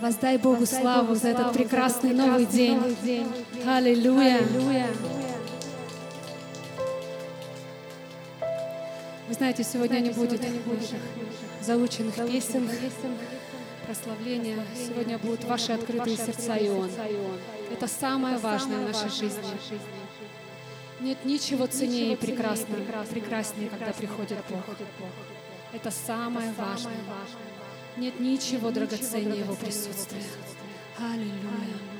Воздай Богу славу за этот прекрасный новый день. Аллилуйя. Вы знаете, сегодня не будет наших заученных песен, прославления. Сегодня будут ваши открытые сердца и Он. Это самое важное в нашей жизни. Нет ничего ценнее и прекраснее, прекраснее, когда приходит Бог. Это самое важное. Нет ничего драгоценнее Его присутствия. Аллилуйя.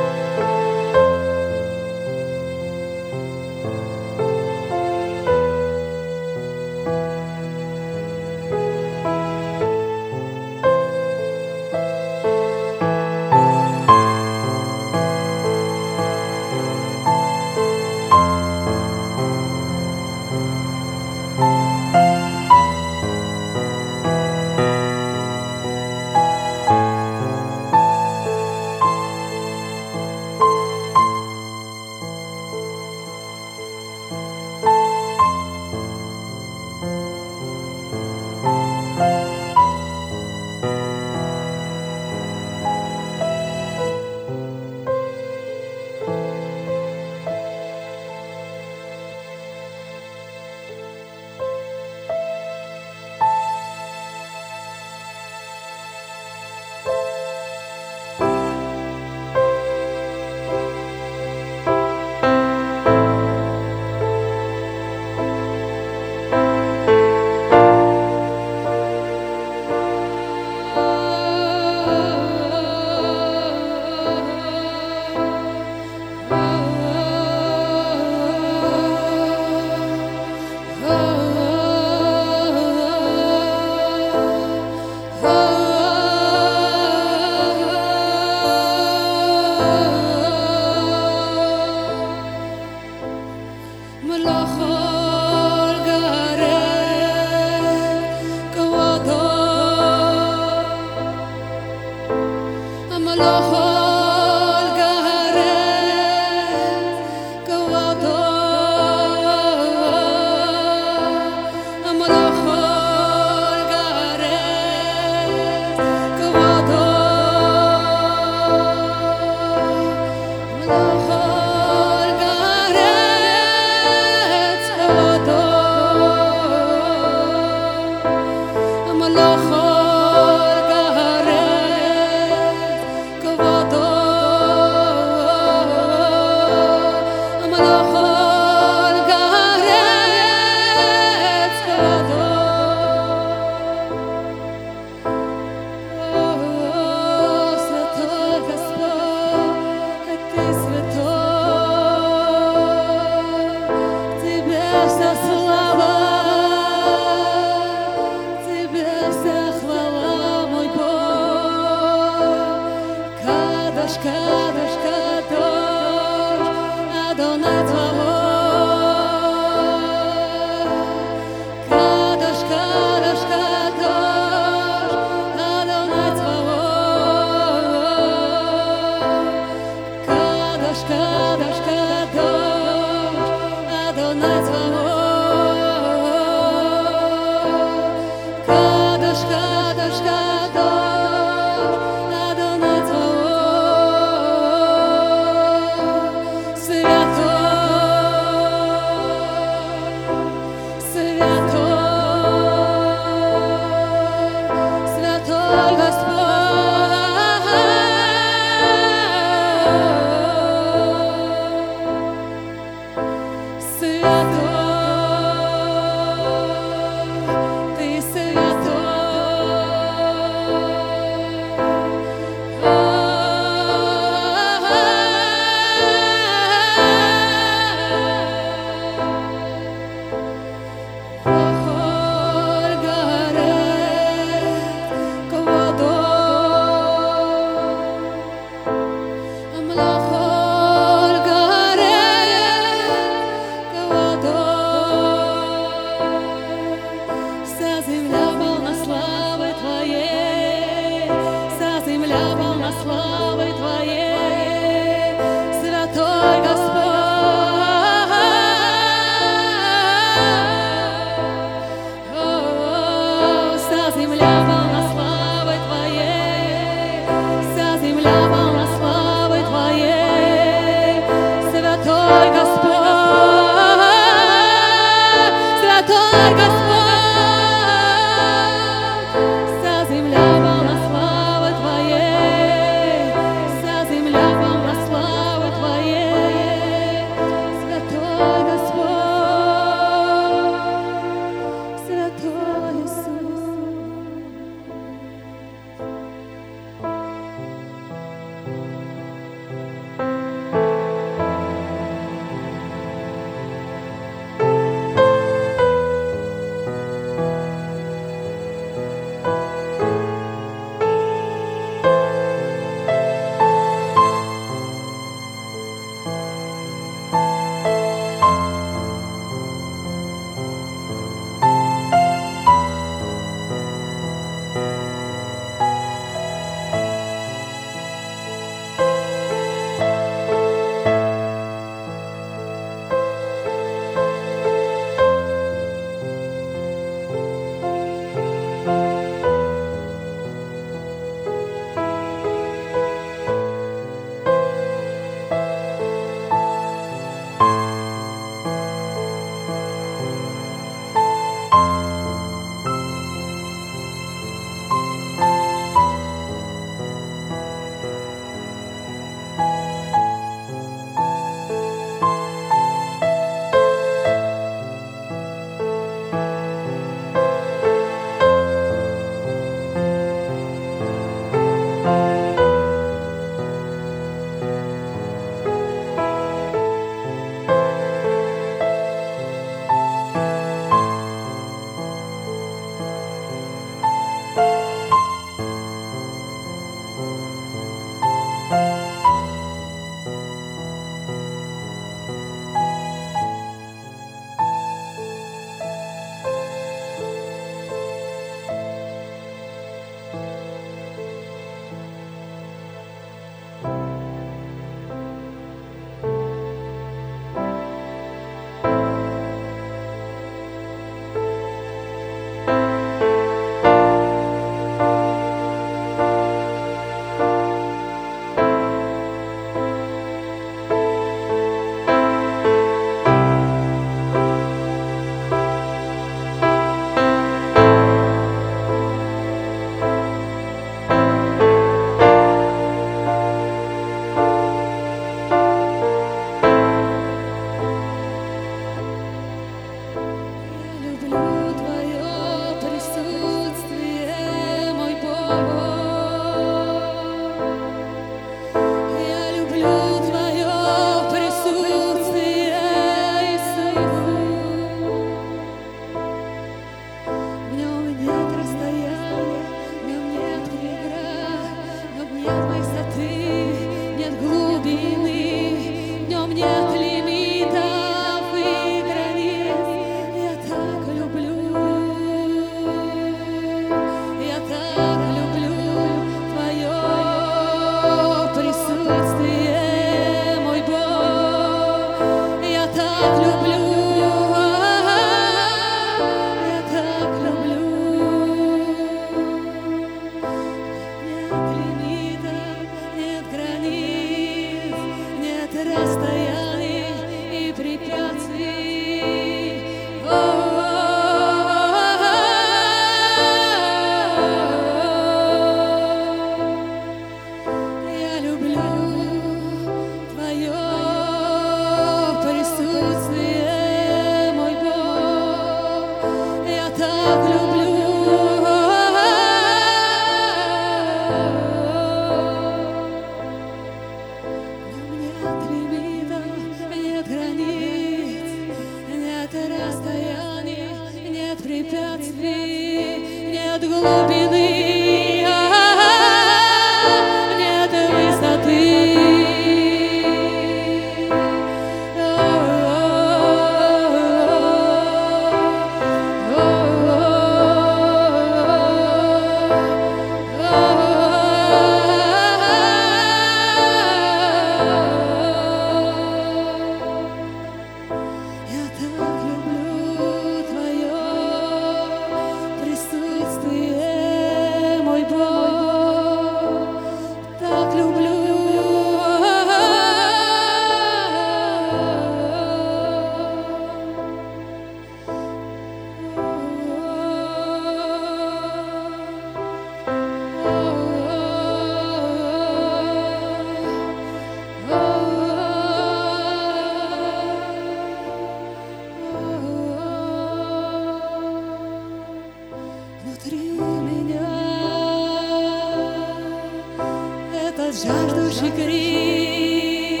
Жаждущий крик,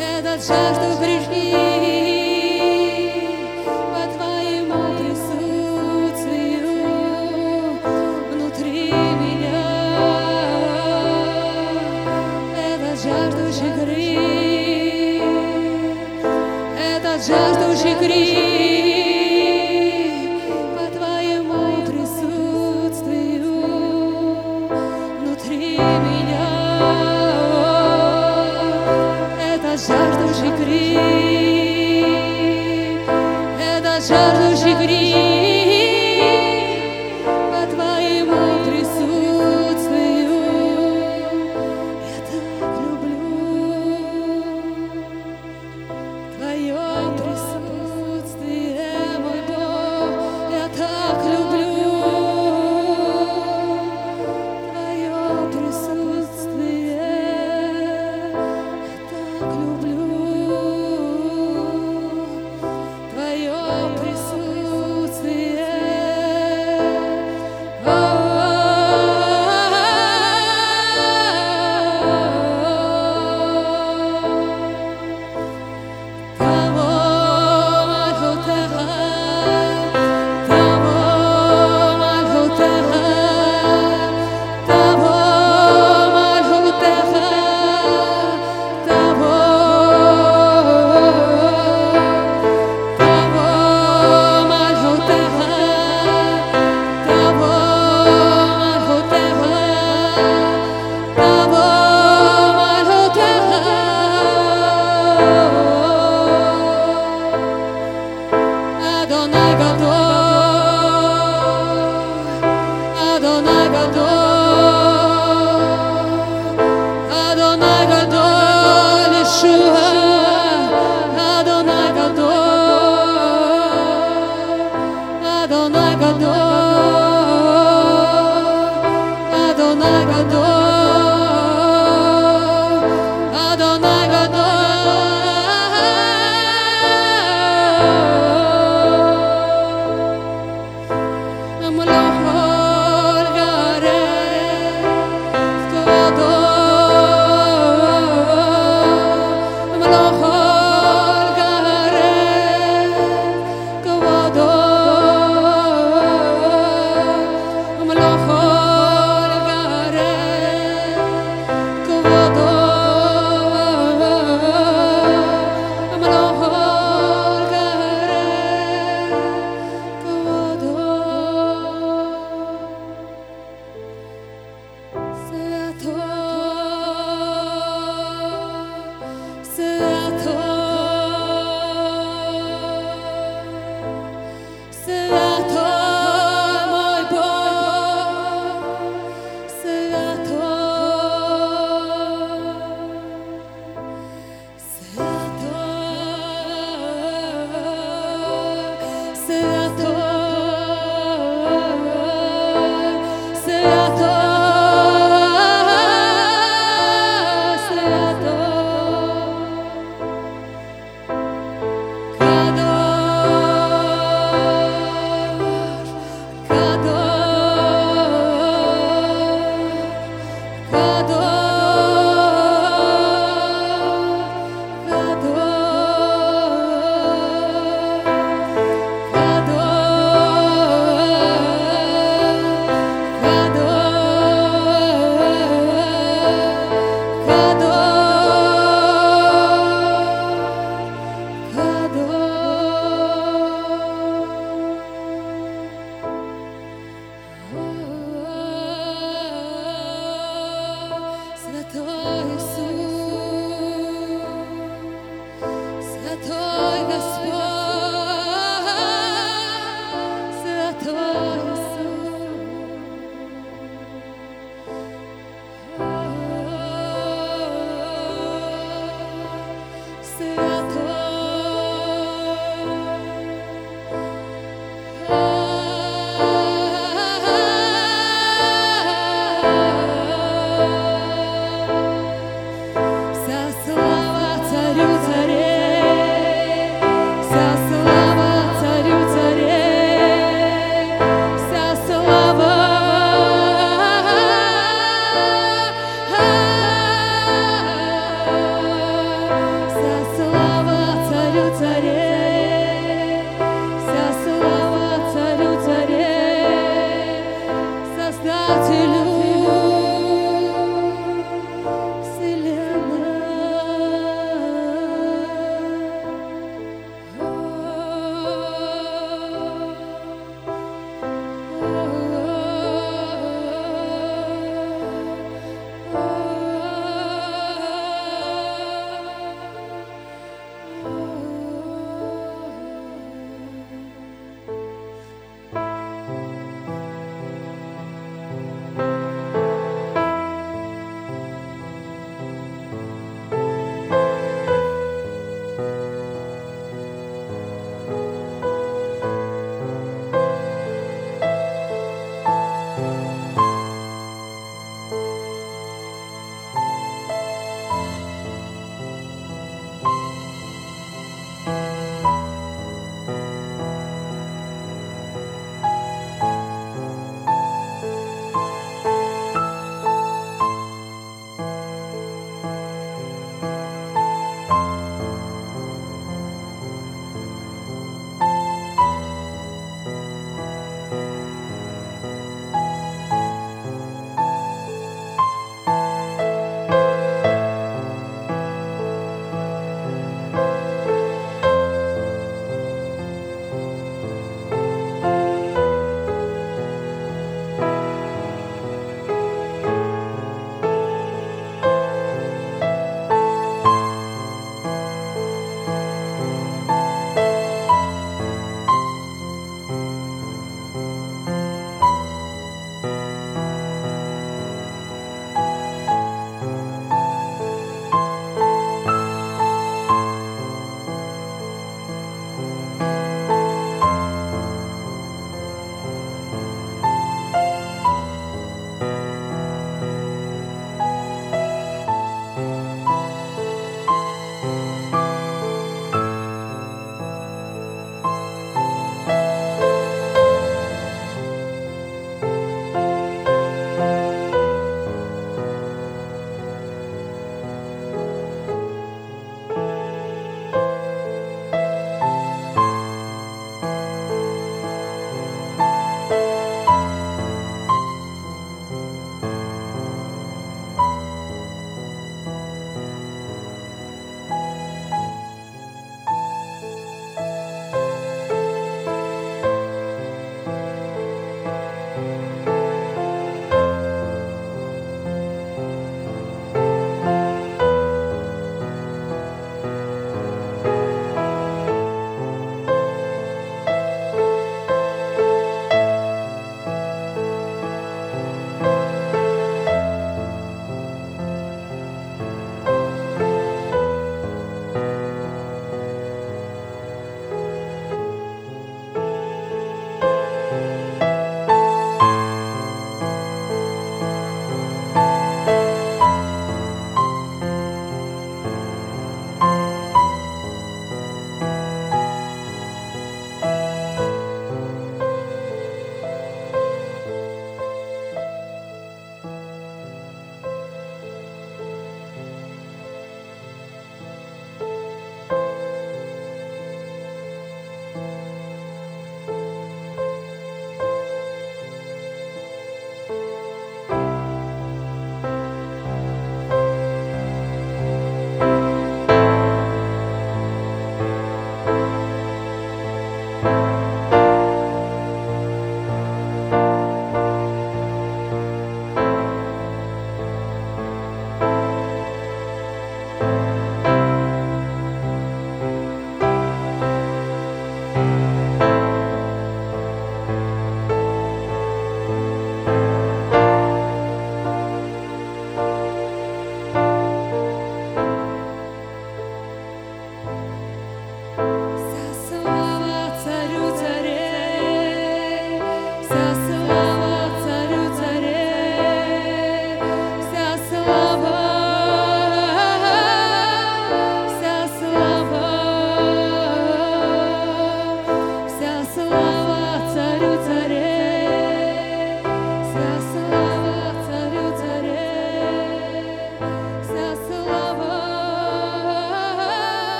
этот жажду это жаждущий крик